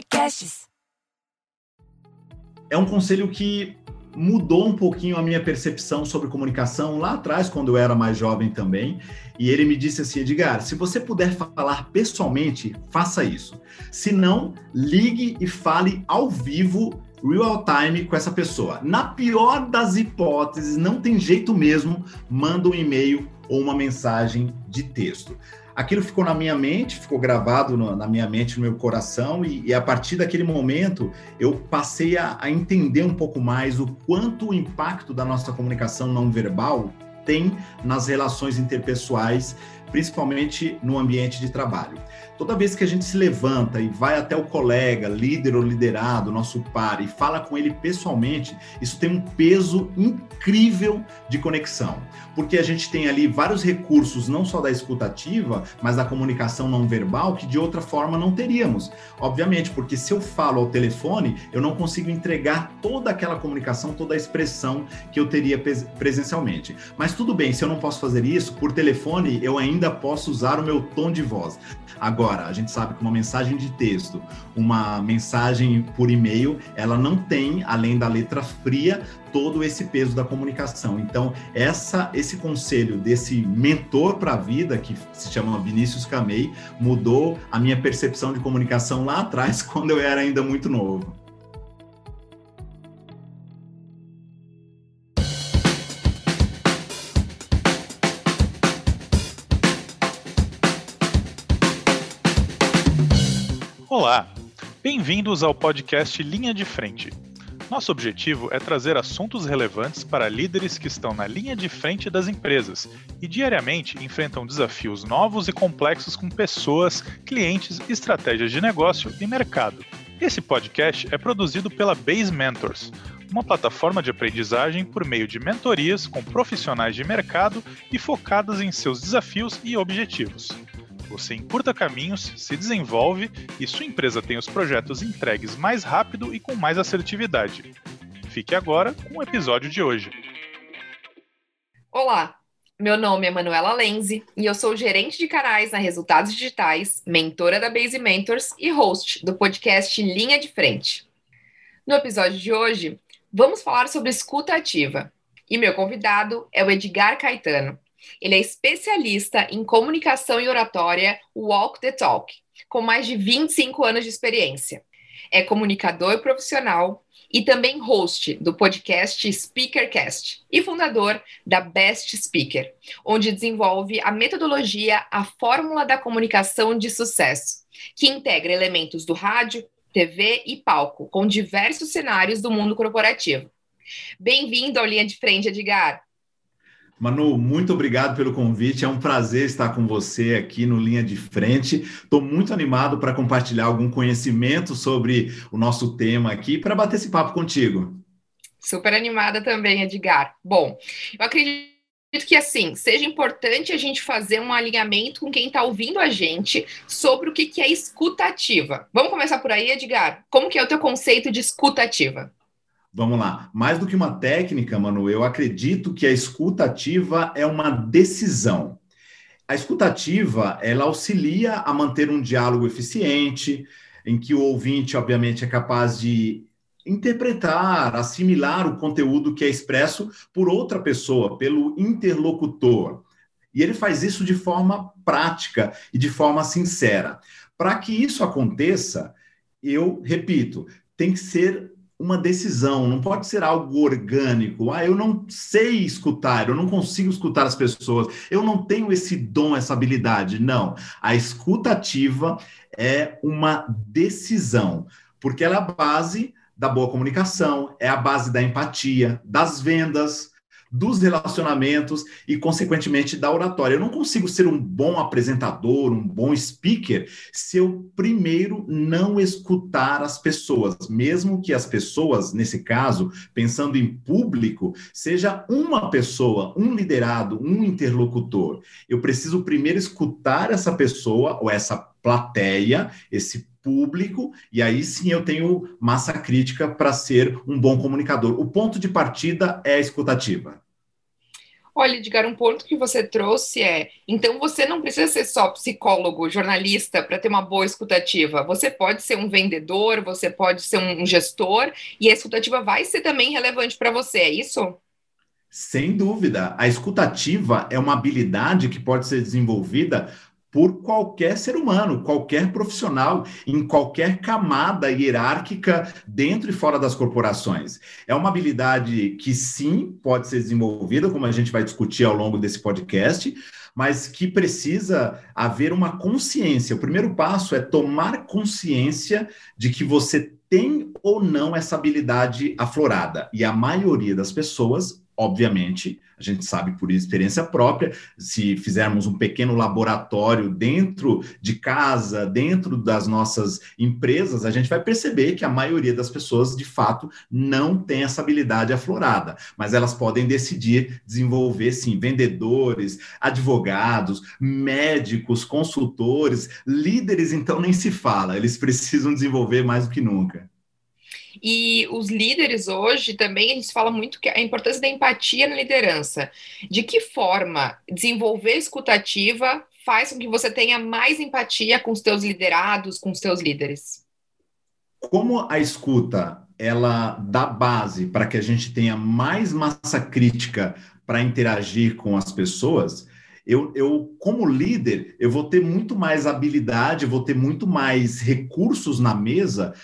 Podcasts. É um conselho que mudou um pouquinho a minha percepção sobre comunicação lá atrás, quando eu era mais jovem também. E ele me disse assim: Edgar, se você puder falar pessoalmente, faça isso. Se não, ligue e fale ao vivo, real time, com essa pessoa. Na pior das hipóteses, não tem jeito mesmo, manda um e-mail ou uma mensagem de texto aquilo ficou na minha mente, ficou gravado no, na minha mente, no meu coração, e, e, a partir daquele momento eu passei a, a entender um pouco mais o quanto o impacto da nossa comunicação não verbal tem nas relações interpessoais, principalmente no ambiente de trabalho. Toda vez que a gente se levanta e vai até o colega, líder ou liderado, nosso par, e fala com ele pessoalmente, isso tem um peso incrível de conexão, porque a gente tem ali vários recursos, não só da escutativa, mas da comunicação não verbal, que de outra forma não teríamos. Obviamente, porque se eu falo ao telefone, eu não consigo entregar toda aquela comunicação, toda a expressão que eu teria presencialmente. Mas tudo bem, se eu não posso fazer isso, por telefone eu ainda posso usar o meu tom de voz. Agora, a gente sabe que uma mensagem de texto, uma mensagem por e-mail, ela não tem, além da letra fria, todo esse peso da comunicação. Então, essa, esse conselho desse mentor para a vida, que se chama Vinícius Camei, mudou a minha percepção de comunicação lá atrás, quando eu era ainda muito novo. Bem-vindos ao podcast Linha de Frente. Nosso objetivo é trazer assuntos relevantes para líderes que estão na linha de frente das empresas e diariamente enfrentam desafios novos e complexos com pessoas, clientes, estratégias de negócio e mercado. Esse podcast é produzido pela Base Mentors, uma plataforma de aprendizagem por meio de mentorias com profissionais de mercado e focadas em seus desafios e objetivos. Você encurta caminhos, se desenvolve e sua empresa tem os projetos entregues mais rápido e com mais assertividade. Fique agora com o episódio de hoje. Olá, meu nome é Manuela Lenzi e eu sou gerente de canais na Resultados Digitais, mentora da Base Mentors e host do podcast Linha de Frente. No episódio de hoje, vamos falar sobre escuta ativa. E meu convidado é o Edgar Caetano, ele é especialista em comunicação e oratória Walk the Talk, com mais de 25 anos de experiência. É comunicador profissional e também host do podcast Speakercast e fundador da Best Speaker, onde desenvolve a metodologia A Fórmula da Comunicação de Sucesso, que integra elementos do rádio, TV e palco, com diversos cenários do mundo corporativo. Bem-vindo ao Linha de Frente, Edgar. Manu, muito obrigado pelo convite. É um prazer estar com você aqui no Linha de Frente. Estou muito animado para compartilhar algum conhecimento sobre o nosso tema aqui para bater esse papo contigo. Super animada também, Edgar. Bom, eu acredito que assim seja importante a gente fazer um alinhamento com quem está ouvindo a gente sobre o que, que é escutativa. Vamos começar por aí, Edgar. Como que é o teu conceito de escutativa? Vamos lá. Mais do que uma técnica, Manu, eu acredito que a escutativa é uma decisão. A escutativa, ela auxilia a manter um diálogo eficiente, em que o ouvinte, obviamente, é capaz de interpretar, assimilar o conteúdo que é expresso por outra pessoa, pelo interlocutor. E ele faz isso de forma prática e de forma sincera. Para que isso aconteça, eu repito, tem que ser uma decisão, não pode ser algo orgânico. Ah, eu não sei escutar, eu não consigo escutar as pessoas, eu não tenho esse dom, essa habilidade. Não. A escutativa é uma decisão, porque ela é a base da boa comunicação, é a base da empatia, das vendas, dos relacionamentos e, consequentemente, da oratória. Eu não consigo ser um bom apresentador, um bom speaker, se eu primeiro não escutar as pessoas, mesmo que as pessoas, nesse caso, pensando em público, seja uma pessoa, um liderado, um interlocutor. Eu preciso primeiro escutar essa pessoa ou essa plateia, esse público, e aí sim eu tenho massa crítica para ser um bom comunicador. O ponto de partida é a escutativa. Olha, Edgar, um ponto que você trouxe é: então você não precisa ser só psicólogo, jornalista para ter uma boa escutativa. Você pode ser um vendedor, você pode ser um gestor, e a escutativa vai ser também relevante para você, é isso? Sem dúvida. A escutativa é uma habilidade que pode ser desenvolvida por qualquer ser humano, qualquer profissional, em qualquer camada hierárquica dentro e fora das corporações. É uma habilidade que sim pode ser desenvolvida, como a gente vai discutir ao longo desse podcast, mas que precisa haver uma consciência. O primeiro passo é tomar consciência de que você tem ou não essa habilidade aflorada. E a maioria das pessoas obviamente, a gente sabe por experiência própria, se fizermos um pequeno laboratório dentro de casa, dentro das nossas empresas, a gente vai perceber que a maioria das pessoas, de fato, não tem essa habilidade aflorada, mas elas podem decidir desenvolver, sim, vendedores, advogados, médicos, consultores, líderes, então nem se fala, eles precisam desenvolver mais do que nunca. E os líderes hoje também, a gente fala muito que a importância da empatia na liderança. De que forma desenvolver escutativa faz com que você tenha mais empatia com os teus liderados, com os teus líderes? Como a escuta ela dá base para que a gente tenha mais massa crítica para interagir com as pessoas, eu, eu, como líder, eu vou ter muito mais habilidade, vou ter muito mais recursos na mesa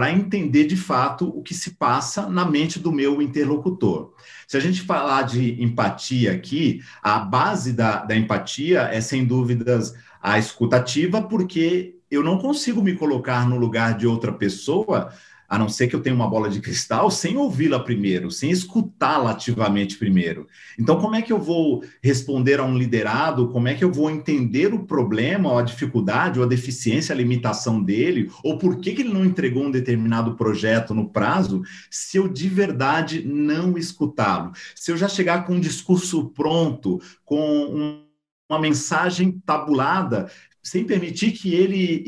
para entender de fato o que se passa na mente do meu interlocutor. Se a gente falar de empatia aqui, a base da, da empatia é, sem dúvidas, a escutativa, porque eu não consigo me colocar no lugar de outra pessoa a não ser que eu tenha uma bola de cristal, sem ouvi-la primeiro, sem escutá-la ativamente primeiro. Então, como é que eu vou responder a um liderado? Como é que eu vou entender o problema, ou a dificuldade, ou a deficiência, a limitação dele, ou por que, que ele não entregou um determinado projeto no prazo, se eu de verdade não escutá-lo? Se eu já chegar com um discurso pronto, com um uma mensagem tabulada sem permitir que ele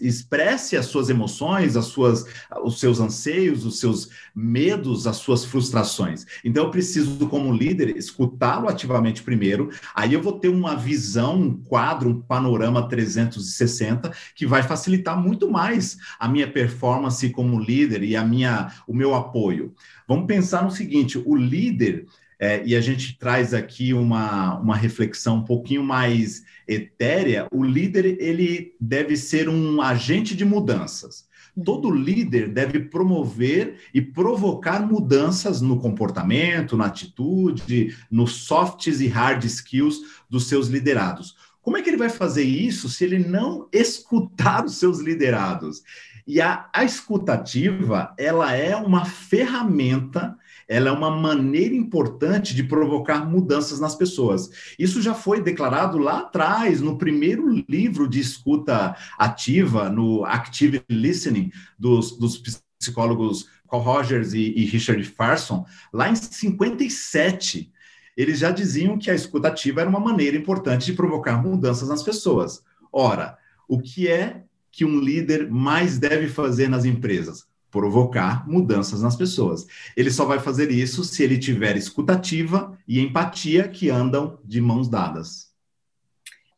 expresse as suas emoções, as suas, os seus anseios, os seus medos, as suas frustrações. Então, eu preciso, como líder, escutá-lo ativamente primeiro, aí eu vou ter uma visão, um quadro, um panorama 360 que vai facilitar muito mais a minha performance como líder e a minha, o meu apoio. Vamos pensar no seguinte: o líder é, e a gente traz aqui uma, uma reflexão um pouquinho mais etérea, o líder ele deve ser um agente de mudanças. Todo líder deve promover e provocar mudanças no comportamento, na atitude, nos softs e hard skills dos seus liderados. Como é que ele vai fazer isso se ele não escutar os seus liderados? E a, a escutativa, ela é uma ferramenta ela é uma maneira importante de provocar mudanças nas pessoas. Isso já foi declarado lá atrás, no primeiro livro de escuta ativa, no Active Listening, dos, dos psicólogos Carl Rogers e, e Richard Farson, lá em 57 eles já diziam que a escuta ativa era uma maneira importante de provocar mudanças nas pessoas. Ora, o que é que um líder mais deve fazer nas empresas? Provocar mudanças nas pessoas. Ele só vai fazer isso se ele tiver escutativa e empatia que andam de mãos dadas.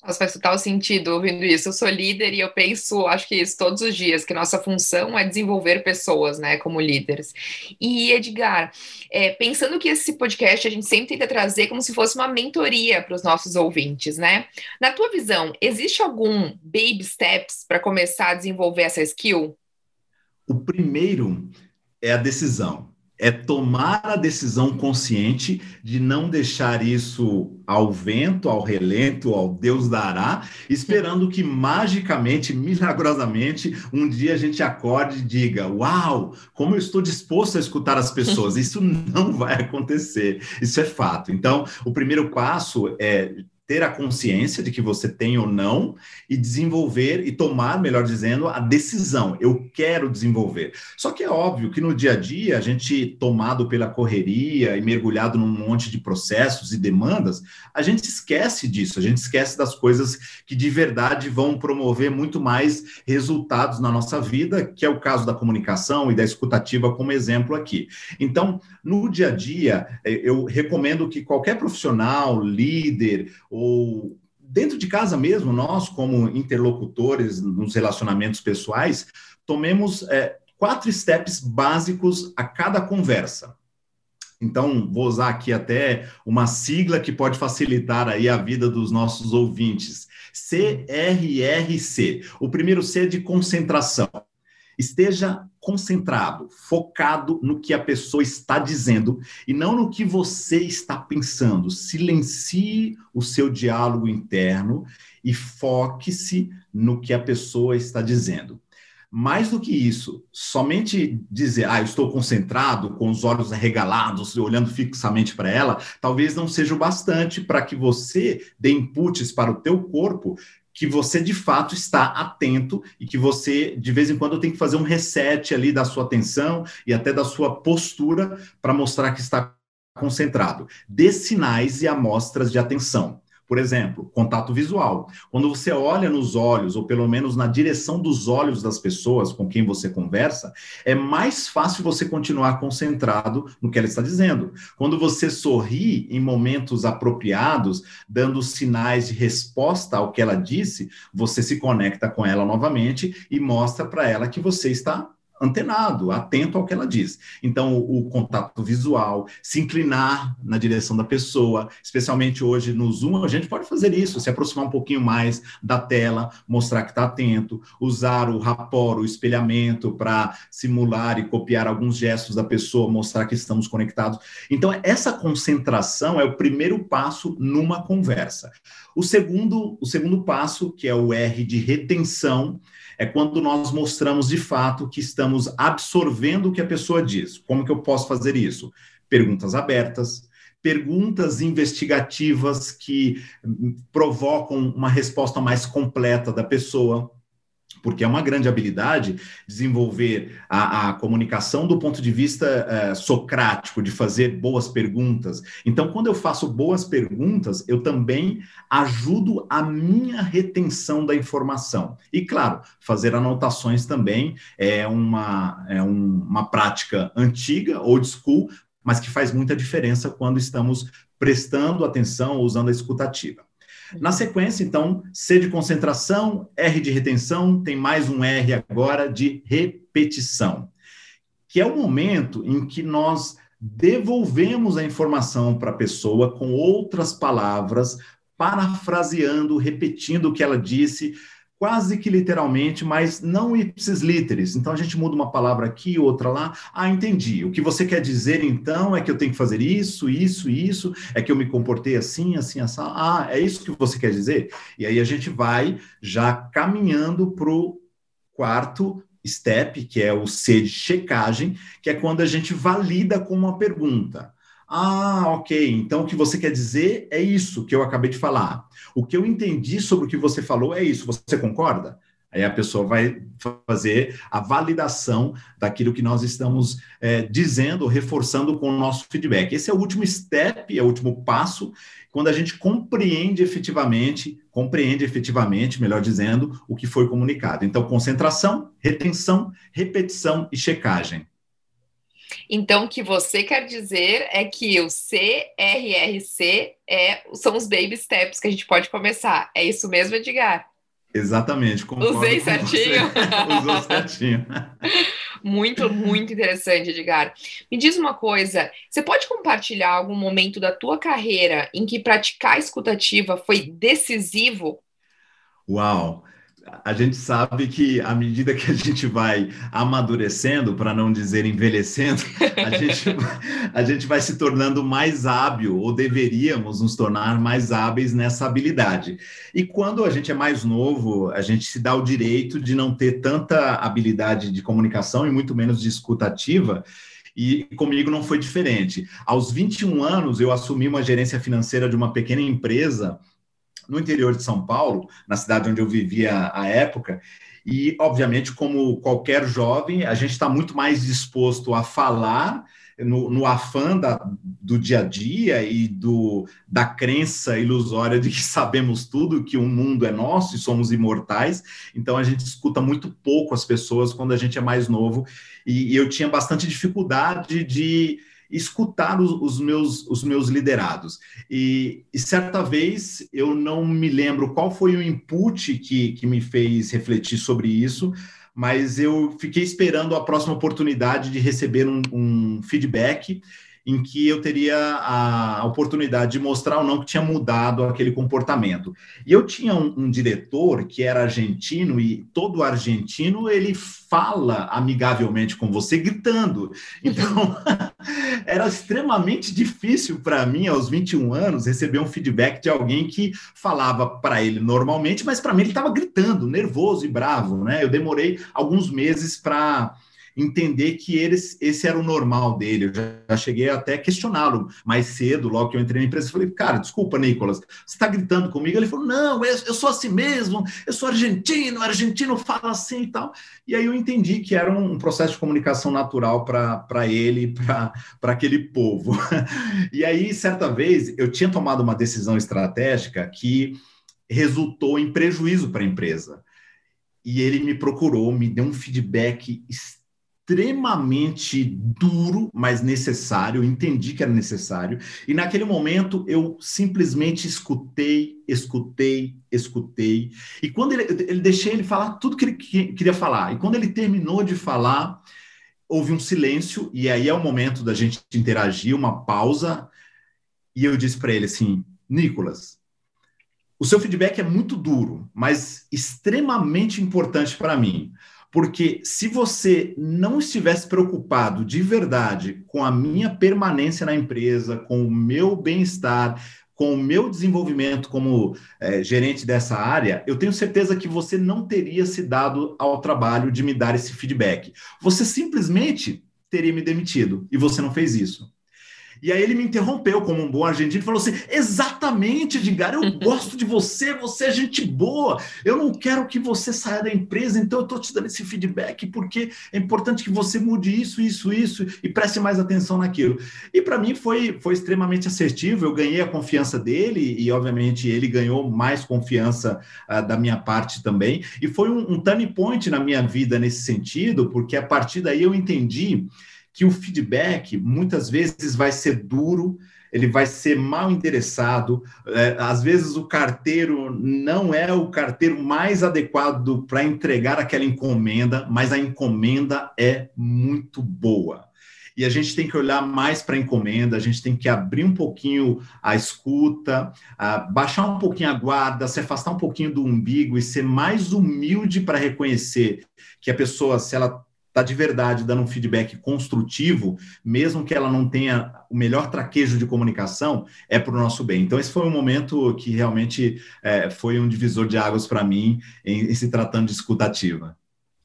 Nossa, faz total sentido ouvindo isso. Eu sou líder e eu penso, acho que isso todos os dias, que nossa função é desenvolver pessoas, né, como líderes. E, Edgar, é, pensando que esse podcast a gente sempre tenta trazer como se fosse uma mentoria para os nossos ouvintes, né? Na tua visão, existe algum baby steps para começar a desenvolver essa skill? O primeiro é a decisão, é tomar a decisão consciente de não deixar isso ao vento, ao relento, ao Deus dará, esperando que magicamente, milagrosamente, um dia a gente acorde e diga: Uau, como eu estou disposto a escutar as pessoas. Isso não vai acontecer, isso é fato. Então, o primeiro passo é ter a consciência de que você tem ou não e desenvolver e tomar, melhor dizendo, a decisão. Eu quero desenvolver. Só que é óbvio que no dia a dia, a gente tomado pela correria e mergulhado num monte de processos e demandas, a gente esquece disso, a gente esquece das coisas que de verdade vão promover muito mais resultados na nossa vida, que é o caso da comunicação e da escutativa como exemplo aqui. Então, no dia a dia, eh, eu recomendo que qualquer profissional, líder ou dentro de casa mesmo, nós, como interlocutores nos relacionamentos pessoais, tomemos é, quatro steps básicos a cada conversa. Então, vou usar aqui até uma sigla que pode facilitar aí a vida dos nossos ouvintes. CRRC. O primeiro C é de concentração. Esteja concentrado, focado no que a pessoa está dizendo e não no que você está pensando. Silencie o seu diálogo interno e foque-se no que a pessoa está dizendo. Mais do que isso, somente dizer, ah, eu estou concentrado, com os olhos arregalados, olhando fixamente para ela, talvez não seja o bastante para que você dê inputs para o teu corpo que você de fato está atento e que você de vez em quando tem que fazer um reset ali da sua atenção e até da sua postura para mostrar que está concentrado. Dê sinais e amostras de atenção. Por exemplo, contato visual. Quando você olha nos olhos, ou pelo menos na direção dos olhos das pessoas com quem você conversa, é mais fácil você continuar concentrado no que ela está dizendo. Quando você sorri em momentos apropriados, dando sinais de resposta ao que ela disse, você se conecta com ela novamente e mostra para ela que você está antenado, atento ao que ela diz. Então, o, o, contato visual, se inclinar na direção da pessoa, especialmente hoje no Zoom, a gente pode fazer isso, se aproximar um pouquinho mais da tela, mostrar que está atento, usar o rapor, o espelhamento, para simular e copiar alguns gestos da pessoa, mostrar que estamos conectados. Então, essa concentração é o primeiro passo numa conversa. O segundo, o segundo passo, que é o R de retenção, é quando nós mostramos de fato que estamos absorvendo o que a pessoa diz. Como que eu posso fazer isso? Perguntas abertas, perguntas investigativas que provocam uma resposta mais completa da pessoa porque é uma grande habilidade desenvolver a, a comunicação do ponto de vista uh, socrático, de fazer boas perguntas. Então, quando eu faço boas perguntas, eu também ajudo a minha retenção da informação. E, claro, fazer anotações também é uma, é um, uma prática antiga, old school, mas que faz muita diferença quando estamos prestando atenção, usando a escutativa. Na sequência, então, C de concentração, R de retenção, tem mais um R agora de repetição, que é o momento em que nós devolvemos a informação para a pessoa com outras palavras, parafraseando, repetindo o que ela disse, quase que literalmente, mas não ipsis literis. Então a gente muda uma palavra aqui, outra lá. Ah, entendi. O que você quer dizer então é que eu tenho que fazer isso, isso, isso, é que eu me comportei assim, assim, assim. Ah, é isso que você quer dizer? E aí a gente vai já caminhando para o quarto step, que é o C de checagem, que é quando a gente valida com uma pergunta. Ah, ok. Então o que você quer dizer é isso que eu acabei de falar. O que eu entendi sobre o que você falou é isso. Você concorda? Aí a pessoa vai fazer a validação daquilo que nós estamos é, dizendo, reforçando com o nosso feedback. Esse é o último step, é o último passo, quando a gente compreende efetivamente, compreende efetivamente, melhor dizendo, o que foi comunicado. Então, concentração, retenção, repetição e checagem. Então, o que você quer dizer é que o CRRC é, são os baby steps que a gente pode começar. É isso mesmo, Edgar? Exatamente. Usei certinho? Usou certinho. muito, muito interessante, Edgar. Me diz uma coisa, você pode compartilhar algum momento da tua carreira em que praticar escutativa foi decisivo? Uau! A gente sabe que à medida que a gente vai amadurecendo, para não dizer envelhecendo, a gente, a gente vai se tornando mais hábil, ou deveríamos nos tornar mais hábeis nessa habilidade. E quando a gente é mais novo, a gente se dá o direito de não ter tanta habilidade de comunicação e muito menos de escutativa. E comigo não foi diferente. Aos 21 anos, eu assumi uma gerência financeira de uma pequena empresa no interior de São Paulo, na cidade onde eu vivia à época, e, obviamente, como qualquer jovem, a gente está muito mais disposto a falar no, no afã da, do dia a dia e do, da crença ilusória de que sabemos tudo, que o mundo é nosso e somos imortais. Então a gente escuta muito pouco as pessoas quando a gente é mais novo. E, e eu tinha bastante dificuldade de escutar os, os, meus, os meus liderados. E, e, certa vez, eu não me lembro qual foi o input que, que me fez refletir sobre isso, mas eu fiquei esperando a próxima oportunidade de receber um, um feedback em que eu teria a oportunidade de mostrar ou não que tinha mudado aquele comportamento. E eu tinha um, um, diretor que era argentino e todo argentino ele fala amigavelmente com você gritando. Então era extremamente difícil para mim aos 21 anos receber um feedback de alguém que falava para ele normalmente, mas para mim ele estava gritando, nervoso e bravo, né? Eu demorei alguns meses para entender que eles, esse era o normal dele. Eu já, já cheguei até questioná-lo mais cedo, logo que eu entrei na empresa. Falei, cara, desculpa, Nicolas, você está gritando comigo? Ele falou, não, eu, eu, sou assim mesmo, eu sou argentino, argentino fala assim e tal. E aí eu entendi que era um processo de comunicação natural para ele, para aquele povo. e aí, certa vez, eu tinha tomado uma decisão estratégica que resultou em prejuízo para a empresa. E ele me procurou, me deu um feedback extremamente extremamente duro, mas necessário. Eu entendi que era necessário. E naquele momento eu simplesmente escutei, escutei, escutei. E quando ele, ele deixei ele falar tudo que ele queria falar. E quando ele terminou de falar, houve um silêncio. E aí é o momento da gente interagir, uma pausa. E eu disse para ele assim, Nicolas, o seu feedback é muito duro, mas extremamente importante para mim. Porque se você não estivesse preocupado de verdade com a minha permanência na empresa, com o meu bem-estar, com o meu desenvolvimento como é, gerente dessa área, eu tenho certeza que você não teria se dado ao trabalho de me dar esse feedback. Você simplesmente teria me demitido e você não fez isso. E aí ele me interrompeu como um bom argentino e falou assim: exatamente, Edgar, eu gosto de você, você é gente boa, eu não quero que você saia da empresa, então eu estou te dando esse feedback porque é importante que você mude isso, isso, isso e preste mais atenção naquilo. E para mim foi, foi extremamente assertivo, eu ganhei a confiança dele e, obviamente, ele ganhou mais confiança uh, da minha parte também. E foi um, um turning point na minha vida nesse sentido, porque a partir daí eu entendi que o feedback muitas vezes vai ser duro, ele vai ser mal endereçado. É, às vezes o carteiro não é o carteiro mais adequado para entregar aquela encomenda, mas a encomenda é muito boa. E a gente tem que olhar mais para a encomenda, a gente tem que abrir um pouquinho a escuta, a baixar um pouquinho a guarda, se afastar um pouquinho do umbigo e ser mais humilde para reconhecer que a pessoa, se ela está de verdade dando um feedback construtivo, mesmo que ela não tenha o melhor traquejo de comunicação, é para o nosso bem. Então, esse foi um momento que realmente é, foi um divisor de águas para mim em, em, se tratando de escutativa.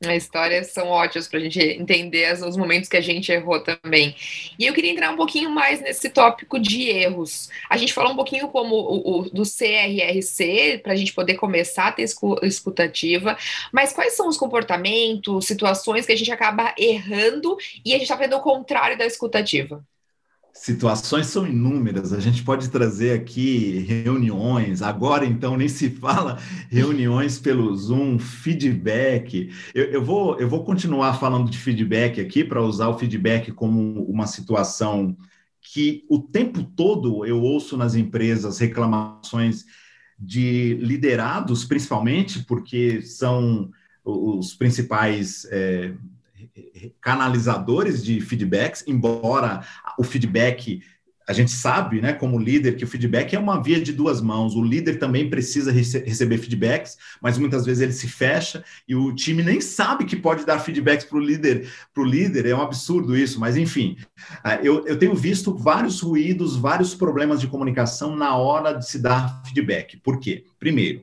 As histórias são ótimas para a gente entender os momentos que a gente errou também. E eu queria entrar um pouquinho mais nesse tópico de erros. A gente falou um pouquinho como o, o do CRRC, para a gente poder começar a ter escutativa, mas quais são os comportamentos, situações que a gente acaba errando e a gente está vendo o contrário da escutativa? Situações são inúmeras, a gente pode trazer aqui reuniões, agora então nem se fala reuniões pelo Zoom, feedback. Eu, eu vou, eu vou continuar falando de feedback aqui para usar o feedback como uma situação que o tempo todo eu ouço nas empresas reclamações de liderados, principalmente, porque são os principais. É, canalizadores de feedbacks, embora o feedback a gente sabe, né, como líder, que o feedback é uma via de duas mãos. O líder também precisa rece receber feedbacks, mas muitas vezes ele se fecha e o time nem sabe que pode dar feedbacks para o líder. Para o líder é um absurdo isso, mas enfim, ah, eu, eu tenho visto vários ruídos, vários problemas de comunicação na hora de se dar feedback. Por quê? Primeiro,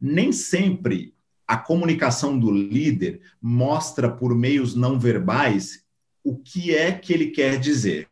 nem sempre a comunicação do líder mostra por meios não verbais o que é que ele quer dizer.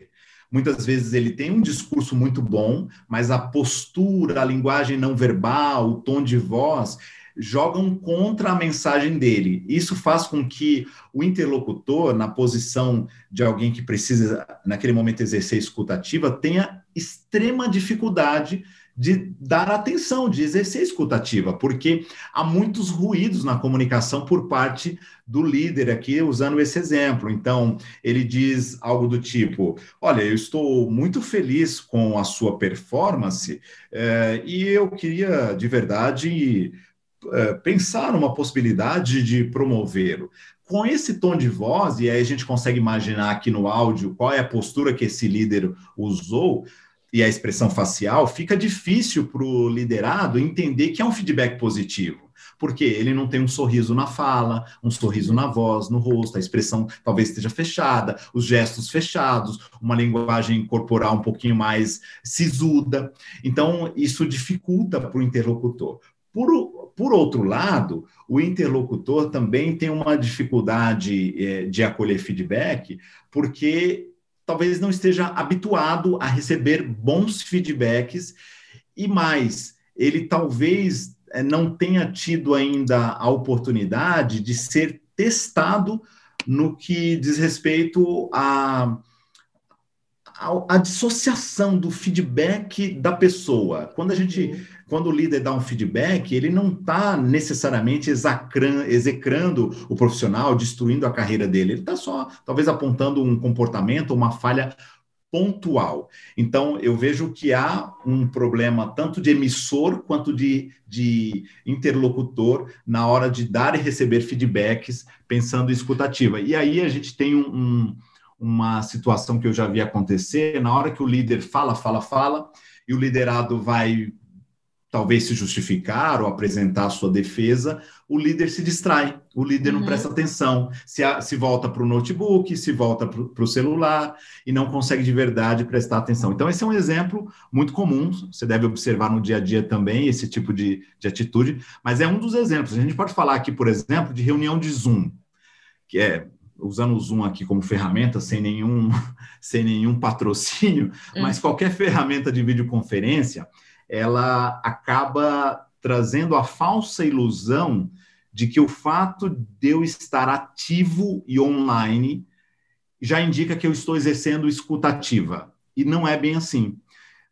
Muitas vezes ele tem um discurso muito bom, mas a postura, a linguagem não verbal, o tom de voz jogam contra a mensagem dele. Isso faz com que o interlocutor, na posição de alguém que precisa, naquele momento, exercer escutativa, tenha extrema dificuldade de dar atenção, de exercer escutativa, porque há muitos ruídos na comunicação por parte do líder aqui, usando esse exemplo. Então, ele diz algo do tipo: Olha, eu estou muito feliz com a sua performance eh, e eu queria de verdade eh, pensar numa possibilidade de promovê-lo. Com esse tom de voz, e aí a gente consegue imaginar aqui no áudio qual é a postura que esse líder usou e a expressão facial, fica difícil para o liderado entender que é um feedback positivo porque ele não tem um sorriso na fala, um sorriso na voz, no rosto, a expressão talvez esteja fechada, os gestos fechados, uma linguagem corporal um pouquinho mais sisuda. Então, isso dificulta para o interlocutor. Por, por outro lado, o interlocutor também tem uma dificuldade é, de acolher feedback, porque talvez não esteja habituado a receber bons feedbacks e mais, ele talvez eh, não tenha tido ainda a oportunidade de ser testado no que diz respeito a a, a, dissociação do feedback da pessoa. Quando a gente, quando o líder dá um feedback, ele não está necessariamente execrando o profissional, destruindo a carreira dele. Ele está só, talvez, apontando um comportamento, uma falha pontual. Então, eu vejo que há um problema tanto de emissor quanto de, de interlocutor na hora de dar e receber feedbacks pensando em escutativa. E aí a gente tem um, um uma situação que eu já vi acontecer, na hora que o líder fala, fala, fala, e o liderado vai talvez se justificar ou apresentar a sua defesa, o líder se distrai, o líder uhum. não presta atenção, se, a, se volta para o notebook, se volta para o celular e não consegue de verdade prestar atenção. Então, esse é um exemplo muito comum, você deve observar no dia a dia também esse tipo de, de atitude, mas é um dos exemplos. A gente pode falar aqui, por exemplo, de reunião de Zoom, que é usando o Zoom aqui como ferramenta, sem nenhum, sem nenhum patrocínio, hum. mas qualquer ferramenta de videoconferência, ela acaba trazendo a falsa ilusão de que o fato de eu estar ativo e online já indica que eu estou exercendo escutativa. E não é bem assim.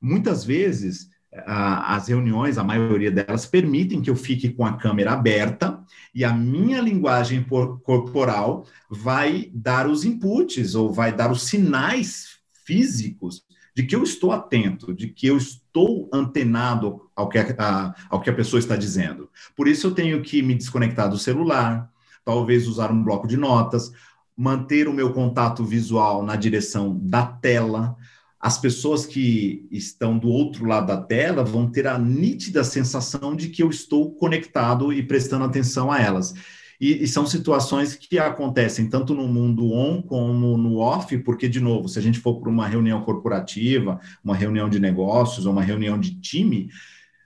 Muitas vezes, as reuniões, a maioria delas, permitem que eu fique com a câmera aberta e a minha linguagem corporal vai dar os inputs ou vai dar os sinais físicos de que eu estou atento, de que eu estou antenado ao que a, ao que a pessoa está dizendo. Por isso eu tenho que me desconectar do celular, talvez usar um bloco de notas, manter o meu contato visual na direção da tela, as pessoas que estão do outro lado da tela vão ter a nítida sensação de que eu estou conectado e prestando atenção a elas. E, e, são situações que acontecem tanto no mundo on como no off, porque, de novo, se a gente for para uma reunião corporativa, uma reunião de negócios ou uma reunião de time,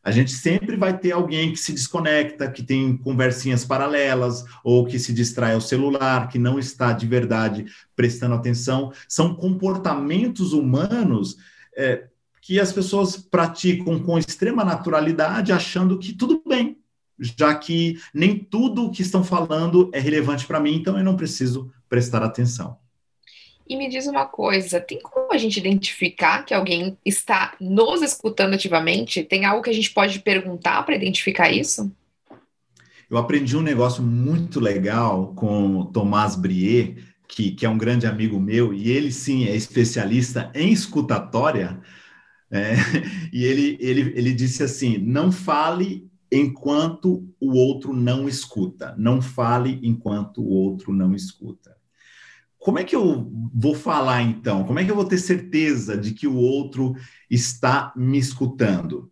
a gente sempre vai ter alguém que se desconecta, que tem conversinhas paralelas, ou que se distrai ao celular, que não está de verdade prestando atenção. São comportamentos humanos é, que as pessoas praticam com extrema naturalidade, achando que tudo bem, já que nem tudo o que estão falando é relevante para mim, então eu não preciso prestar atenção. E me diz uma coisa: tem como a gente identificar que alguém está nos escutando ativamente? Tem algo que a gente pode perguntar para identificar isso? Eu aprendi um negócio muito legal com o Tomás Brier, que, que é um grande amigo meu, e ele sim é especialista em escutatória. É, e ele, ele, ele disse assim: não fale enquanto o outro não escuta, não fale enquanto o outro não escuta. Como é que eu vou falar então? Como é que eu vou ter certeza de que o outro está me escutando?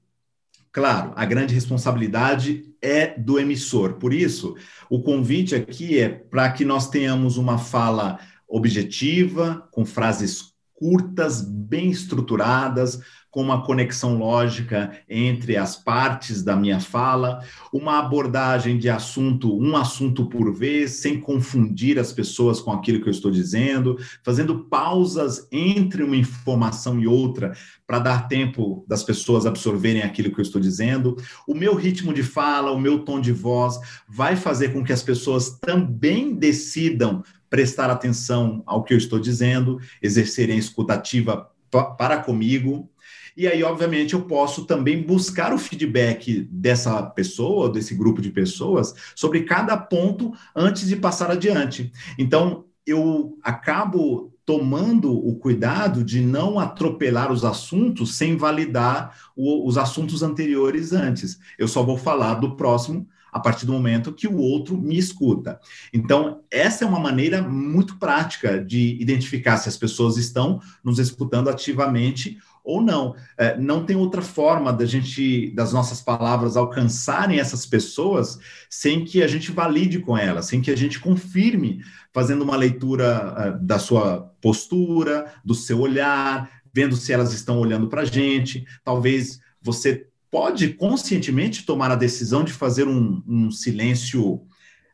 Claro, a grande responsabilidade é do emissor. Por isso, o convite aqui é para que nós tenhamos uma fala objetiva, com frases curtas, bem estruturadas, com uma conexão lógica entre as partes da minha fala, uma abordagem de assunto, um assunto por vez, sem confundir as pessoas com aquilo que eu estou dizendo, fazendo pausas entre uma informação e outra para dar tempo das pessoas absorverem aquilo que eu estou dizendo. O meu ritmo de fala, o meu tom de voz vai fazer com que as pessoas também decidam prestar atenção ao que eu estou dizendo, exercerem escutativa para comigo. E aí, obviamente, eu posso também buscar o feedback dessa pessoa, desse grupo de pessoas, sobre cada ponto antes de passar adiante. Então, eu acabo tomando o cuidado de não atropelar os assuntos sem validar o, os assuntos anteriores antes. Eu só vou falar do próximo a partir do momento que o outro me escuta. Então, essa é uma maneira muito prática de identificar se as pessoas estão nos escutando ativamente ou não. É, não tem outra forma da gente, das nossas palavras alcançarem essas pessoas sem que a gente valide com elas, sem que a gente confirme, fazendo uma leitura uh, da sua postura, do seu olhar, vendo se elas estão olhando para a gente. Talvez você pode conscientemente tomar a decisão de fazer um, um silêncio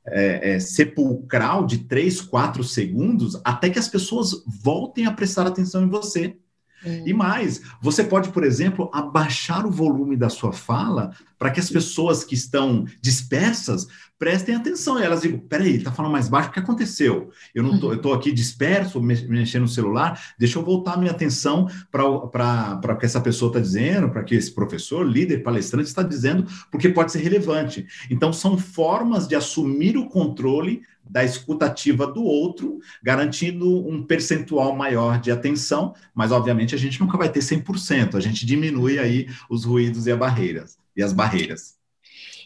é, é, sepulcral de três, quatro segundos, até que as pessoas voltem a prestar atenção em você. Hum. E mais, você pode, por exemplo, abaixar o volume da sua fala para que as pessoas que estão dispersas prestem atenção. E elas digam: peraí, está falando mais baixo, o que aconteceu? Eu não tô, eu estou aqui disperso, mexendo no celular, deixa eu voltar a minha atenção para o que essa pessoa está dizendo, para que esse professor, líder, palestrante está dizendo, porque pode ser relevante. Então, são formas de assumir o controle da escutativa do outro, garantindo um percentual maior de atenção, mas obviamente a gente nunca vai ter 100%, a gente diminui aí os ruídos e, barreiras, e as barreiras.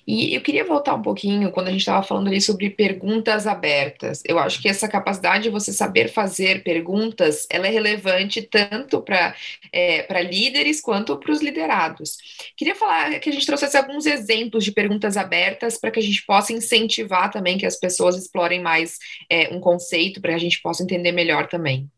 E eu queria voltar um pouquinho quando a gente estava falando ali sobre perguntas abertas. Eu acho que essa capacidade de você saber fazer perguntas, ela é relevante tanto para é, líderes quanto para os liderados. Queria falar que a gente trouxesse alguns exemplos de perguntas abertas para que a gente possa incentivar também que as pessoas explorem mais é, um conceito, para que a gente possa entender melhor também.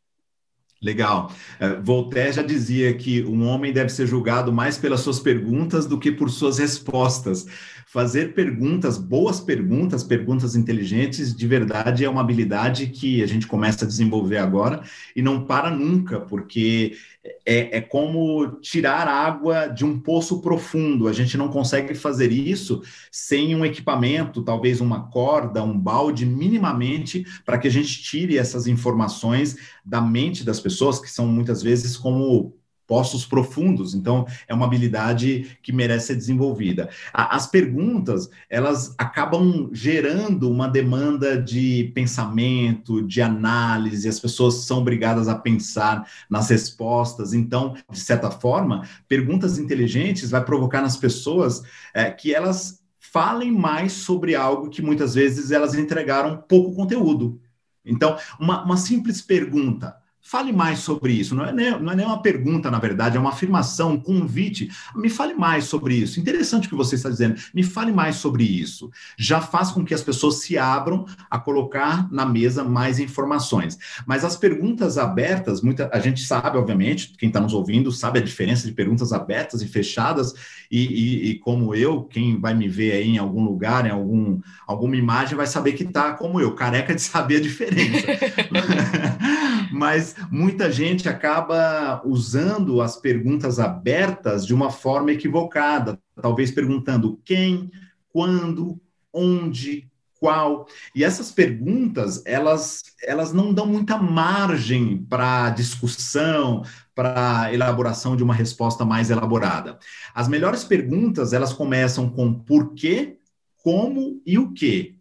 Legal. É, Voltaire já dizia que um homem deve ser julgado mais pelas suas perguntas do que por suas respostas fazer perguntas, boas perguntas, perguntas inteligentes, de verdade é uma habilidade que a gente começa a desenvolver agora e não para nunca, porque é, é como tirar água de um poço profundo. A gente não consegue fazer isso sem um equipamento, talvez uma corda, um balde, minimamente, para que a gente tire essas informações da mente das pessoas, que são muitas vezes como poços profundos. Então, é uma habilidade que merece ser desenvolvida. As perguntas, elas acabam gerando uma demanda de pensamento, de análise, as pessoas são obrigadas a pensar nas respostas. Então, de certa forma, perguntas inteligentes vai provocar nas pessoas é, que elas falem mais sobre algo que muitas vezes elas entregaram pouco conteúdo. Então, uma, uma simples pergunta Fale mais sobre isso. Não é, nem, não é nem uma pergunta, na verdade, é uma afirmação, um convite. Me fale mais sobre isso. Interessante o que você está dizendo. Me fale mais sobre isso. Já faz com que as pessoas se abram a colocar na mesa mais informações. Mas as perguntas abertas, muita, a gente sabe, obviamente, quem está nos ouvindo sabe a diferença de perguntas abertas e fechadas. E, e, e, como eu, quem vai me ver aí em algum lugar, em algum, alguma imagem, vai saber que está como eu, careca de saber a diferença. Mas muita gente acaba usando as perguntas abertas de uma forma equivocada, talvez perguntando quem, quando, onde, qual. E essas perguntas, elas, elas não dão muita margem para discussão, para elaboração de uma resposta mais elaborada. As melhores perguntas, elas começam com porquê, como e o que.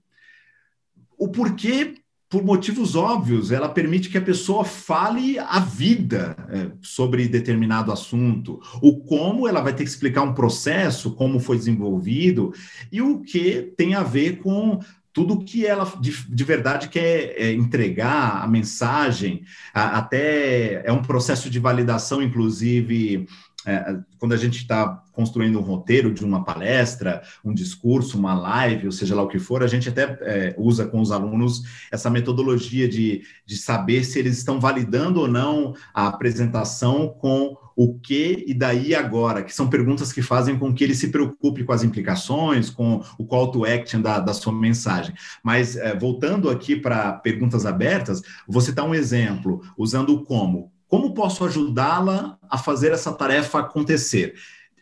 O porquê por motivos óbvios, ela permite que a pessoa fale a vida é, sobre determinado assunto. O como ela vai ter que explicar um processo, como foi desenvolvido, e o que tem a ver com tudo que ela de, de verdade quer é, entregar, a mensagem, a, até é um processo de validação, inclusive, é, quando a gente está construindo um roteiro de uma palestra, um discurso, uma live, ou seja lá o que for, a gente até é, usa com os alunos essa metodologia de, de saber se eles estão validando ou não a apresentação com o que e daí agora, que são perguntas que fazem com que ele se preocupe com as implicações, com o call to action da, da sua mensagem. Mas, é, voltando aqui para perguntas abertas, vou citar um exemplo, usando o como. Como posso ajudá-la a fazer essa tarefa acontecer?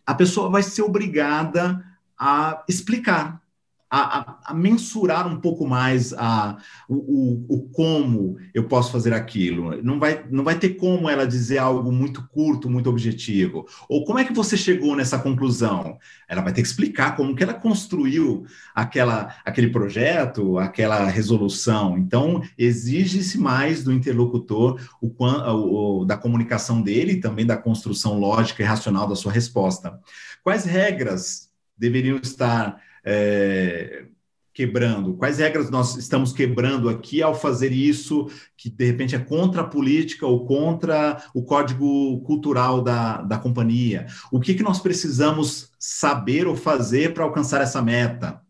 A pessoa vai ser obrigada a explicar a, a, mensurar um pouco mais a, o, o, o, como eu posso fazer aquilo. Não vai, não vai ter como ela dizer algo muito curto, muito objetivo. Ou como é que você chegou nessa conclusão? Ela vai ter que explicar como que ela construiu aquela, aquele projeto, aquela resolução. Então, exige-se mais do interlocutor o, o, o, da comunicação dele e também da construção lógica e racional da sua resposta. Quais regras deveriam estar é, quebrando? Quais regras nós estamos quebrando aqui ao fazer isso, que de repente é contra a política ou contra o código cultural da, da companhia? O que, que nós precisamos saber ou fazer para alcançar essa meta?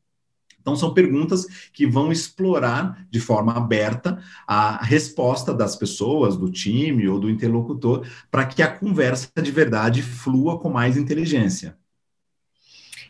Então, são perguntas que vão explorar de forma aberta a resposta das pessoas, do time ou do interlocutor, para que a conversa de verdade flua com mais inteligência.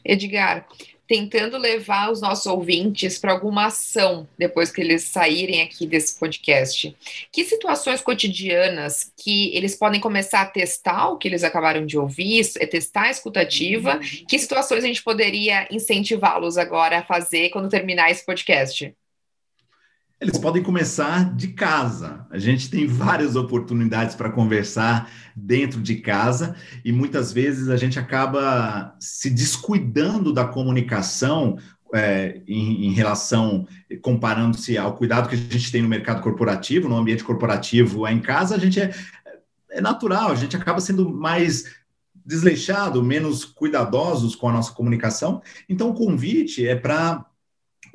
Edgar, tentando levar os nossos ouvintes para alguma ação depois que eles saírem aqui desse podcast. Que situações cotidianas que eles podem começar a testar o que eles acabaram de ouvir, é testar a escutativa? Que situações a gente poderia incentivá-los agora a fazer quando terminar esse podcast? Eles podem começar de casa. A gente tem várias oportunidades para conversar dentro de casa e muitas vezes a gente acaba se descuidando da comunicação é, em, em, relação, comparando-se ao cuidado que a gente tem no mercado corporativo, no ambiente corporativo, em casa, a gente é, é natural, a gente acaba sendo mais desleixado, menos cuidadosos com a nossa comunicação. Então, o convite é para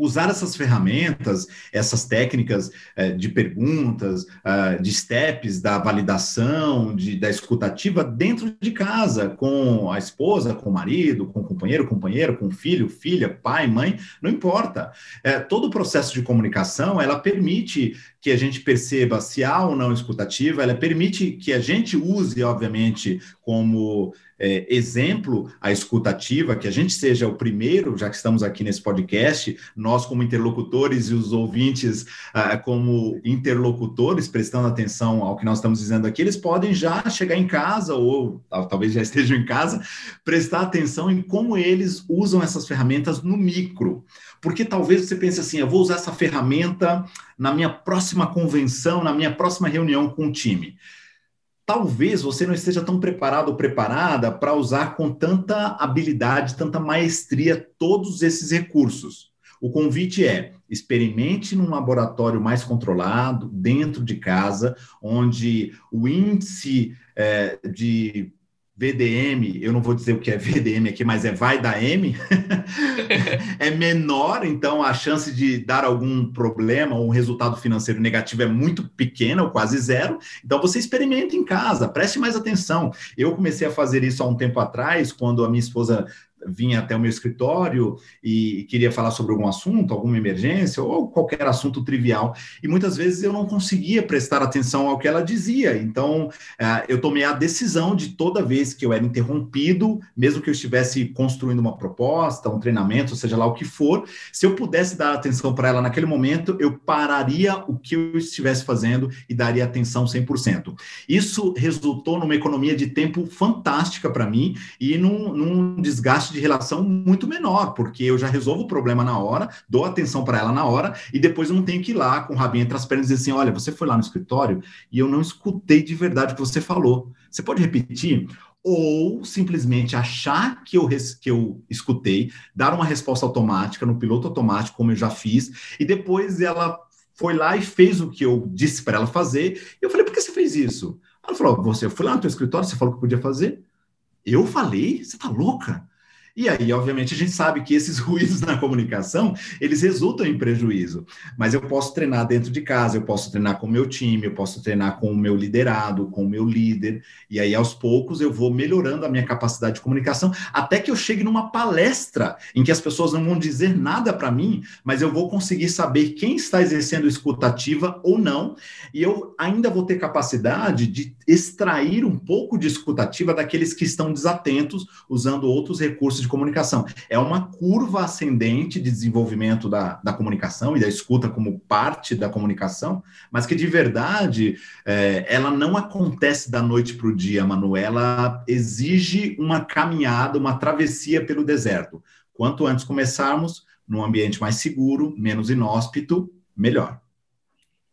usar essas ferramentas, essas técnicas eh, de perguntas, uh, de steps da validação, de, da escutativa dentro de casa, com a esposa, com o marido, com o companheiro, companheira, com o filho, filha, pai, mãe, não importa. É, todo o processo de comunicação, ela permite que a gente perceba se há ou não escutativa, ela permite que a gente use, obviamente, como é, exemplo a escutativa, que a gente seja o primeiro, já que estamos aqui nesse podcast, nós como interlocutores e os ouvintes ah, como interlocutores, prestando atenção ao que nós estamos dizendo aqui, eles podem já chegar em casa, ou talvez já estejam em casa, prestar atenção em como eles usam essas ferramentas no micro. Porque talvez você pense assim, eu vou usar essa ferramenta na minha próxima convenção, na minha próxima reunião com o time talvez você não esteja tão preparado ou preparada para usar com tanta habilidade, tanta maestria todos esses recursos. O convite é: experimente num laboratório mais controlado, dentro de casa, onde o índice é, de VDM, eu não vou dizer o que é VDM aqui, mas é vai da M, é menor, então a chance de dar algum problema ou um resultado financeiro negativo é muito pequena, ou quase zero. Então você experimenta em casa, preste mais atenção. Eu comecei a fazer isso há um tempo atrás, quando a minha esposa vinha até o meu escritório e queria falar sobre algum assunto, alguma emergência ou qualquer assunto trivial. E muitas vezes eu não conseguia prestar atenção ao que ela dizia. Então, é, eu tomei a decisão de toda vez que eu era interrompido, mesmo que eu estivesse construindo uma proposta, um treinamento, seja lá o que for, se eu pudesse dar atenção para ela naquele momento, eu pararia o que eu estivesse fazendo e daria atenção 100%. Isso resultou numa economia de tempo fantástica para mim e num, num desgaste de relação muito menor, porque eu já resolvo o problema na hora, dou atenção para ela na hora, e depois eu não tenho que ir lá com o rabinho entre as pernas e dizer assim: olha, você foi lá no escritório e eu não escutei de verdade o que você falou. Você pode repetir? Ou simplesmente achar que eu, que eu escutei, dar uma resposta automática no piloto automático, como eu já fiz, e depois ela foi lá e fez o que eu disse para ela fazer. E eu falei, por que você fez isso? Ela falou, você foi lá no teu escritório, você falou que podia fazer? Eu falei? Você tá louca? E aí, obviamente, a gente sabe que esses ruídos na comunicação, eles resultam em prejuízo. Mas eu posso treinar dentro de casa, eu posso treinar com o meu time, eu posso treinar com o meu liderado, com o meu líder. E aí, aos poucos, eu vou melhorando a minha capacidade de comunicação, até que eu chegue numa palestra em que as pessoas não vão dizer nada para mim, mas eu vou conseguir saber quem está exercendo escutativa ou não. E eu ainda vou ter capacidade de extrair um pouco de escutativa daqueles que estão desatentos, usando outros recursos de comunicação. É uma curva ascendente de desenvolvimento da, da comunicação e da escuta como parte da comunicação, mas que de verdade é, ela não acontece da noite para o dia, Manuela exige uma caminhada, uma travessia pelo deserto. Quanto antes começarmos, num ambiente mais seguro, menos inóspito, melhor.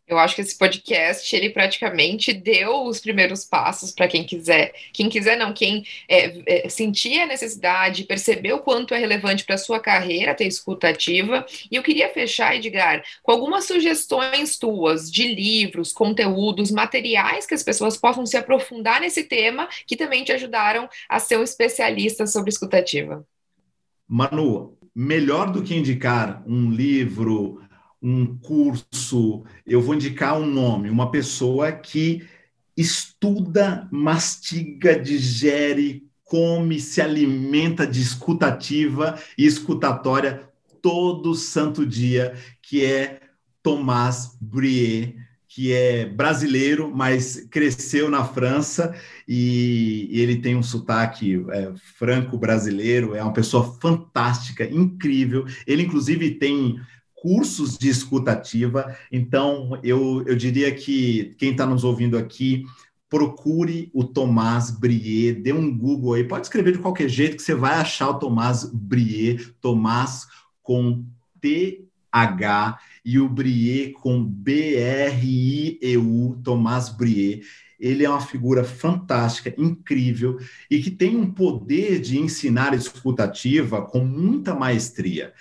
Eu acho que esse podcast ele praticamente deu os primeiros passos para quem quiser, quem quiser não, quem é, é, sentir a necessidade, perceber o quanto é relevante para sua carreira ter escuta ativa. E eu queria fechar, Edgar, com algumas sugestões tuas de livros, conteúdos, materiais que as pessoas possam se aprofundar nesse tema, que também te ajudaram a ser um especialista sobre escutativa. Manu, melhor do que indicar um livro um curso, eu vou indicar um nome, uma pessoa que estuda, mastiga, digere, come, se alimenta de escutativa e escutatória todo santo dia, que é Tomás Brie, que é brasileiro, mas cresceu na França e, e ele tem um sotaque é, franco-brasileiro, é uma pessoa fantástica, incrível. Ele, inclusive, tem cursos de escutativa. Então, eu, eu diria que quem está nos ouvindo aqui, procure o Tomás Brie, dê um Google aí, pode escrever de qualquer jeito que você vai achar o Tomás Brie, Tomás com T-H e o Brie com B-R-I-E-U, Tomás Brie. Ele é uma figura fantástica, incrível e que tem um poder de ensinar escutativa com muita maestria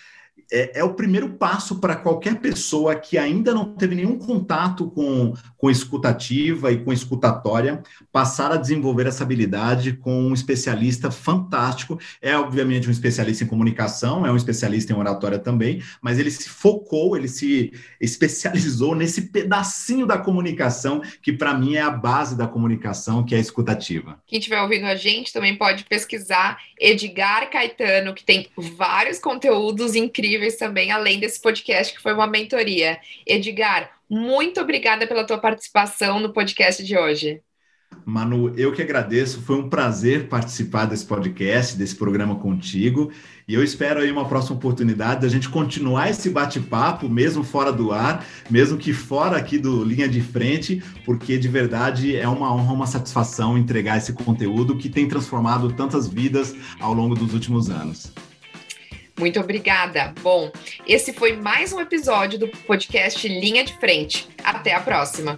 é, é, o primeiro passo para qualquer pessoa que ainda não teve nenhum contato com, com escutativa e com escutatória, passar a desenvolver essa habilidade com um especialista fantástico. É, obviamente, um especialista em comunicação, é um especialista em oratória também, mas ele se focou, ele se especializou nesse pedacinho da comunicação, que para mim é a base da comunicação, que é a escutativa. Quem estiver ouvindo a gente também pode pesquisar Edgar Caetano, que tem vários conteúdos incríveis incríveis também, além desse podcast que foi uma mentoria. Edgar, muito obrigada pela tua participação no podcast de hoje. Manu, eu que agradeço. Foi um prazer participar desse podcast, desse programa contigo. E eu espero aí uma próxima oportunidade da gente continuar esse bate-papo, mesmo fora do ar, mesmo que fora aqui do Linha de Frente, porque de verdade é uma honra, uma satisfação entregar esse conteúdo que tem transformado tantas vidas ao longo dos últimos anos. Muito obrigada. Bom, esse foi mais um episódio do podcast Linha de Frente. Até a próxima.